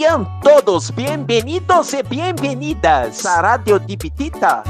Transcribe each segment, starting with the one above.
Sean todos bem-vindos e bem-vindas à Rádio Dibitita.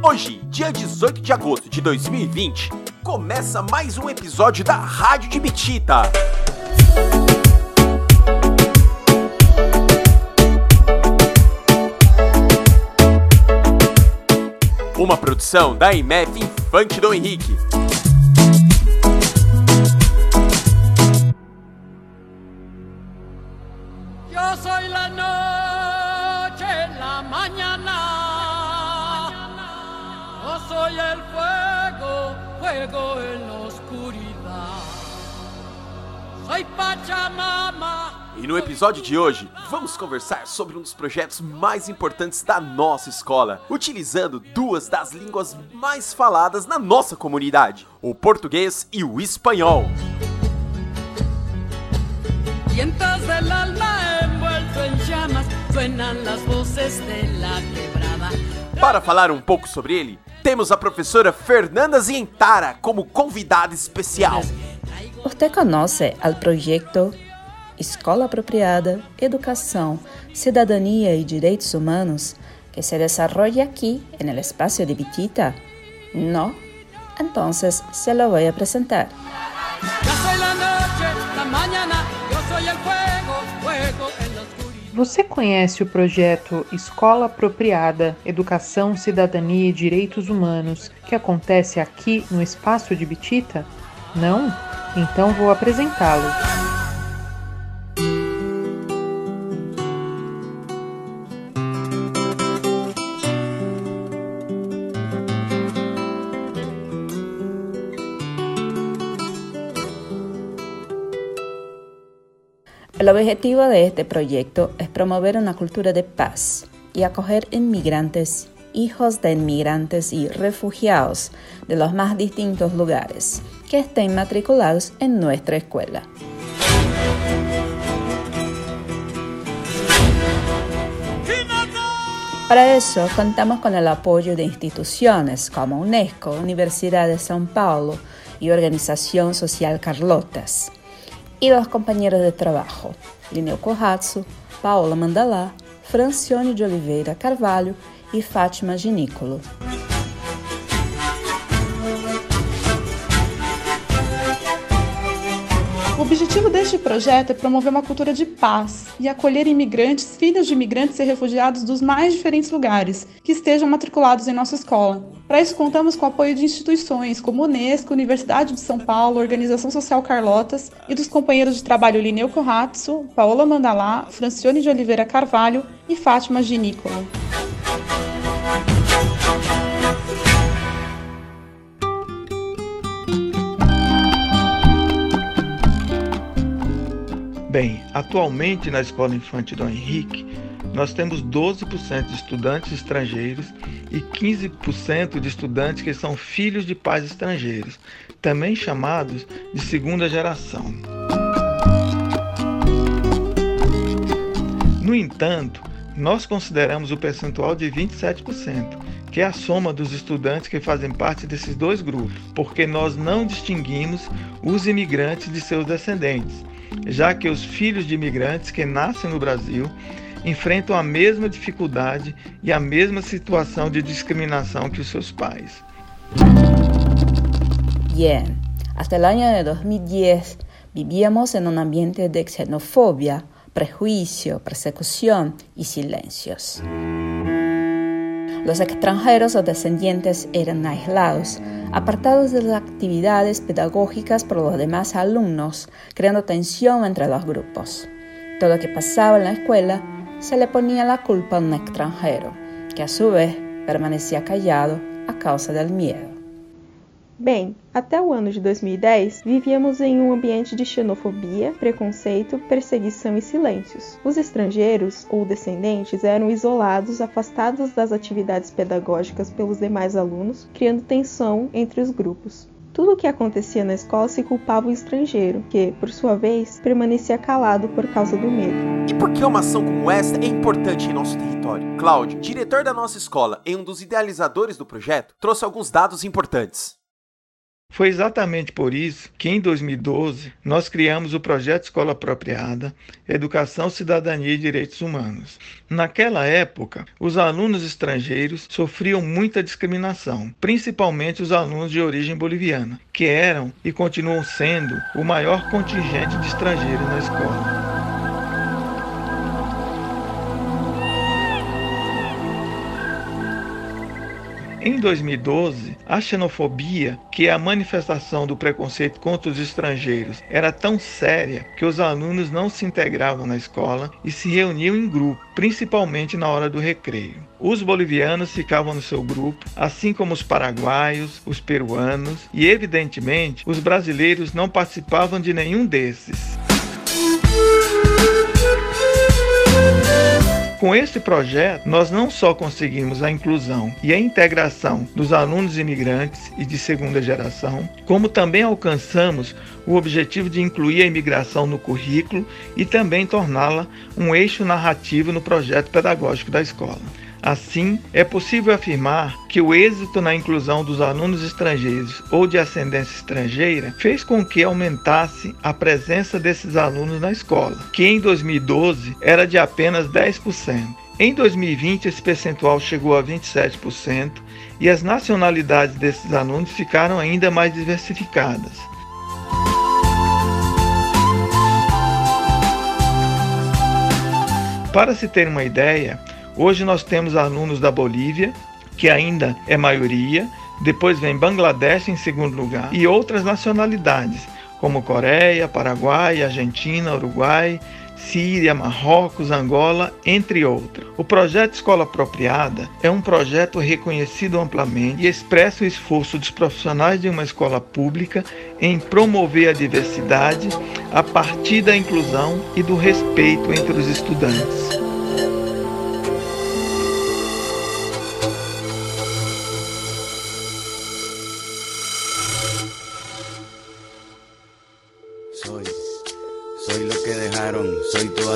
Hoje, dia 18 de agosto de 2020, começa mais um episódio da Rádio Dibitita. Uma produção da IMEF Infante do Henrique. Pachamama. E no episódio de hoje, vamos conversar sobre um dos projetos mais importantes da nossa escola, utilizando duas das línguas mais faladas na nossa comunidade: o português e o espanhol. Vientos del alma envuelto en llamas, suenan las voces de la quebrada. Para falar um pouco sobre ele, temos a professora Fernanda Zientara como convidada especial. Usted conoce al proyecto Escola Apropriada, Educação, Cidadania y Direitos Humanos que se desarrolla aquí en el espacio de Vitita? ¿No? Entonces se lo voy a presentar. Você conhece o projeto Escola Apropriada, Educação, Cidadania e Direitos Humanos que acontece aqui no espaço de Bitita? Não? Então vou apresentá-lo. El objetivo de este proyecto es promover una cultura de paz y acoger inmigrantes, hijos de inmigrantes y refugiados de los más distintos lugares que estén matriculados en nuestra escuela. Para eso contamos con el apoyo de instituciones como UNESCO, Universidad de São Paulo y Organización Social Carlotas, y los compañeros de trabajo, Lineu Kohatsu, Paola Mandalá, Francione de Oliveira Carvalho e Fátima Ginícolo. O objetivo deste projeto é promover uma cultura de paz e acolher imigrantes, filhos de imigrantes e refugiados dos mais diferentes lugares, que estejam matriculados em nossa escola. Para isso, contamos com o apoio de instituições como Unesco, Universidade de São Paulo, Organização Social Carlotas e dos companheiros de trabalho Lineu Kohatsu, Paola Mandalá, Francione de Oliveira Carvalho e Fátima Ginícola. Bem, atualmente na Escola Infante Dom Henrique, nós temos 12% de estudantes estrangeiros e 15% de estudantes que são filhos de pais estrangeiros, também chamados de segunda geração. No entanto, nós consideramos o percentual de 27%, que é a soma dos estudantes que fazem parte desses dois grupos, porque nós não distinguimos os imigrantes de seus descendentes, já que os filhos de imigrantes que nascem no Brasil enfrentam a mesma dificuldade e a mesma situação de discriminação que os seus pais. Bien, hasta el año de 2010 vivíamos en un ambiente de xenofobia, prejuicio, persecución y silencios. Los extranjeros o descendientes eran aislados, apartados de las actividades pedagógicas por los demás alumnos, creando tensión entre los grupos. Todo lo que pasaba en la escuela se le ponía la culpa a un extranjero, que a su vez permanecía callado a causa del miedo. Bem, até o ano de 2010, vivíamos em um ambiente de xenofobia, preconceito, perseguição e silêncios. Os estrangeiros ou descendentes eram isolados, afastados das atividades pedagógicas pelos demais alunos, criando tensão entre os grupos. Tudo o que acontecia na escola se culpava o estrangeiro, que, por sua vez, permanecia calado por causa do medo. E por que uma ação como esta é importante em nosso território? Cláudio, diretor da nossa escola e um dos idealizadores do projeto, trouxe alguns dados importantes. Foi exatamente por isso que, em 2012, nós criamos o projeto Escola Apropriada, Educação, Cidadania e Direitos Humanos. Naquela época, os alunos estrangeiros sofriam muita discriminação, principalmente os alunos de origem boliviana, que eram e continuam sendo o maior contingente de estrangeiros na escola. Em 2012, a xenofobia, que é a manifestação do preconceito contra os estrangeiros, era tão séria que os alunos não se integravam na escola e se reuniam em grupo, principalmente na hora do recreio. Os bolivianos ficavam no seu grupo, assim como os paraguaios, os peruanos e, evidentemente, os brasileiros não participavam de nenhum desses. Com este projeto, nós não só conseguimos a inclusão e a integração dos alunos imigrantes e de segunda geração, como também alcançamos o objetivo de incluir a imigração no currículo e também torná-la um eixo narrativo no projeto pedagógico da escola. Assim, é possível afirmar que o êxito na inclusão dos alunos estrangeiros ou de ascendência estrangeira fez com que aumentasse a presença desses alunos na escola, que em 2012 era de apenas 10%. Em 2020, esse percentual chegou a 27% e as nacionalidades desses alunos ficaram ainda mais diversificadas. Para se ter uma ideia, Hoje nós temos alunos da Bolívia, que ainda é maioria, depois vem Bangladesh em segundo lugar e outras nacionalidades, como Coreia, Paraguai, Argentina, Uruguai, Síria, Marrocos, Angola, entre outros. O projeto Escola Apropriada é um projeto reconhecido amplamente e expressa o esforço dos profissionais de uma escola pública em promover a diversidade a partir da inclusão e do respeito entre os estudantes.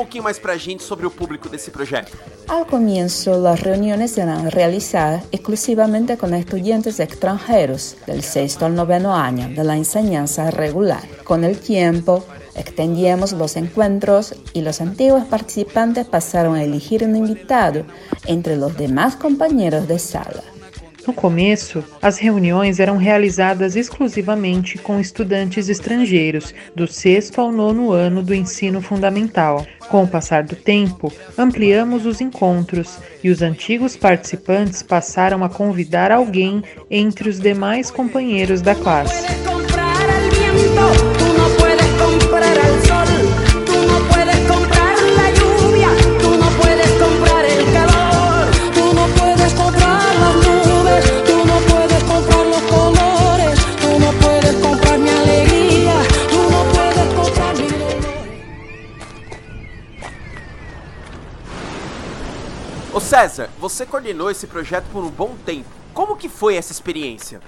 pouquinho mais gente sobre o público desse projeto. Al comienzo, las reuniones eran realizadas exclusivamente con estudiantes extranjeros del sexto al noveno año de la enseñanza regular. Con el tiempo, extendimos los encuentros y los antiguos participantes pasaron a elegir un invitado entre los demás compañeros de sala. No começo, as reuniões eram realizadas exclusivamente com estudantes estrangeiros do sexto ao nono ano do ensino fundamental. Com o passar do tempo, ampliamos os encontros e os antigos participantes passaram a convidar alguém entre os demais companheiros da classe. César, você coordenou esse projeto por um bom tempo. Como que foi essa experiência?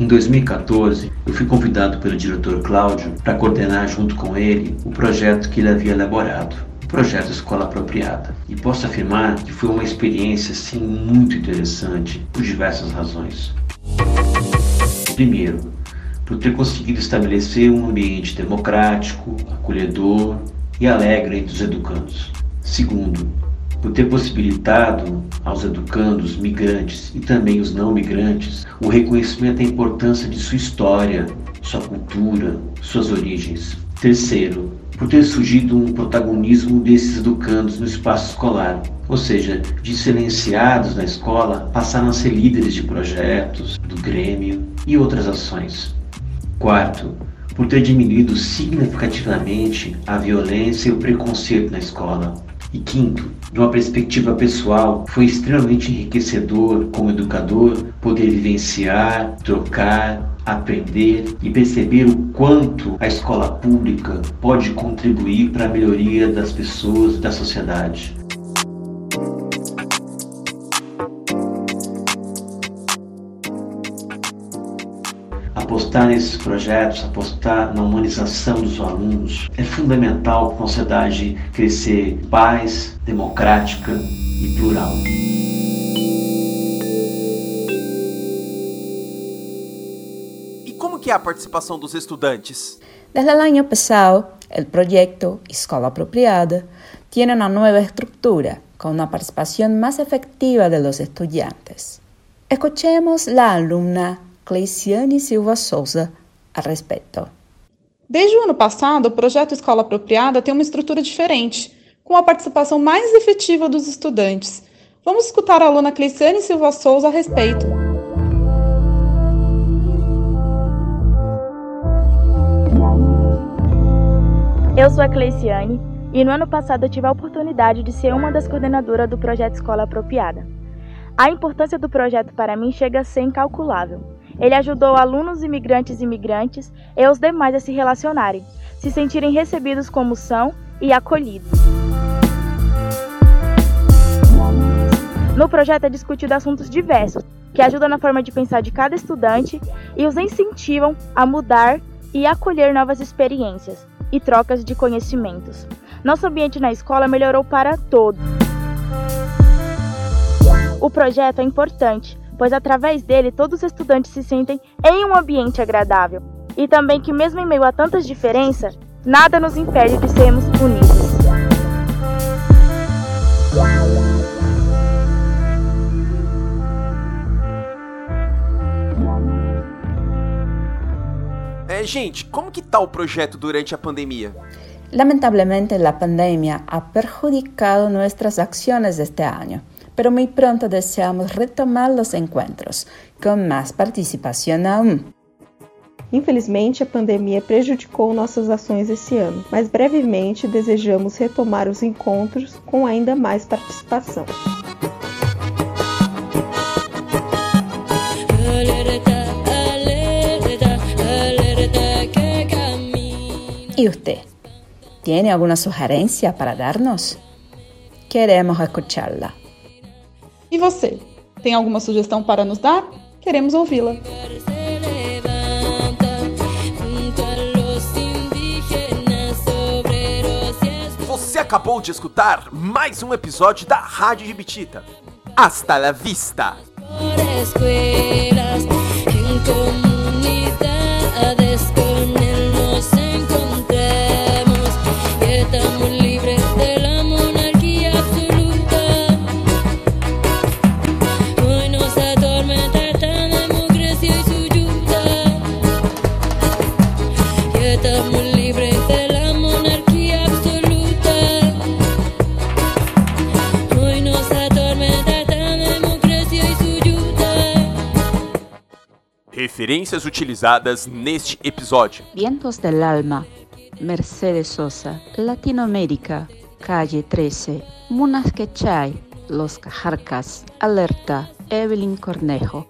Em 2014, eu fui convidado pelo diretor Cláudio para coordenar junto com ele o projeto que ele havia elaborado, o projeto Escola Apropriada. E posso afirmar que foi uma experiência sim muito interessante por diversas razões. Primeiro, por ter conseguido estabelecer um ambiente democrático, acolhedor e alegre entre os educandos. Segundo, por ter possibilitado aos educandos migrantes e também os não migrantes o reconhecimento da importância de sua história, sua cultura, suas origens. Terceiro, por ter surgido um protagonismo desses educandos no espaço escolar, ou seja, de silenciados na escola passaram a ser líderes de projetos, do Grêmio e outras ações. Quarto, por ter diminuído significativamente a violência e o preconceito na escola. E quinto, de uma perspectiva pessoal, foi extremamente enriquecedor como educador poder vivenciar, trocar, aprender e perceber o quanto a escola pública pode contribuir para a melhoria das pessoas e da sociedade. apostar nesses projetos, apostar na humanização dos alunos, é fundamental para uma sociedade crescer paz, democrática e plural. Como que é a participação dos estudantes? Desde el año pasado, el proyecto Escola Apropiada tiene una nueva estructura con una participación más efectiva de los estudiantes. Escuchemos la alumna Cleiciane Silva Souza a respeito. Desde o ano passado, o projeto Escola Apropriada tem uma estrutura diferente, com a participação mais efetiva dos estudantes. Vamos escutar a aluna Cleiciane Silva Souza a respeito. Eu sou a Cleiciane e no ano passado eu tive a oportunidade de ser uma das coordenadoras do projeto Escola Apropriada. A importância do projeto para mim chega a ser incalculável. Ele ajudou alunos imigrantes e imigrantes e os demais a se relacionarem, se sentirem recebidos como são e acolhidos. No projeto é discutido assuntos diversos, que ajudam na forma de pensar de cada estudante e os incentivam a mudar e acolher novas experiências e trocas de conhecimentos. Nosso ambiente na escola melhorou para todos. O projeto é importante pois através dele todos os estudantes se sentem em um ambiente agradável. E também que, mesmo em meio a tantas diferenças, nada nos impede de sermos unidos. É, gente, como que tá o projeto durante a pandemia? Lamentablemente, a pandemia ha perjudicado nossas ações este ano pero muy pronto deseamos retomar los encuentros, com mais participação aún. Infelizmente, a pandemia prejudicou nossas ações esse ano, mas brevemente desejamos retomar os encontros com ainda mais participação. E você? Tem alguma sugerência para darnos? Queremos escuchá-la. E você, tem alguma sugestão para nos dar? Queremos ouvi-la. Você acabou de escutar mais um episódio da Rádio de Bitita. Hasta la vista! Referências utilizadas neste episódio: Vientos del Alma, Mercedes Sosa, Latinoamérica, Calle 13, Munas Quechay, Los Cajarcas, Alerta, Evelyn Cornejo.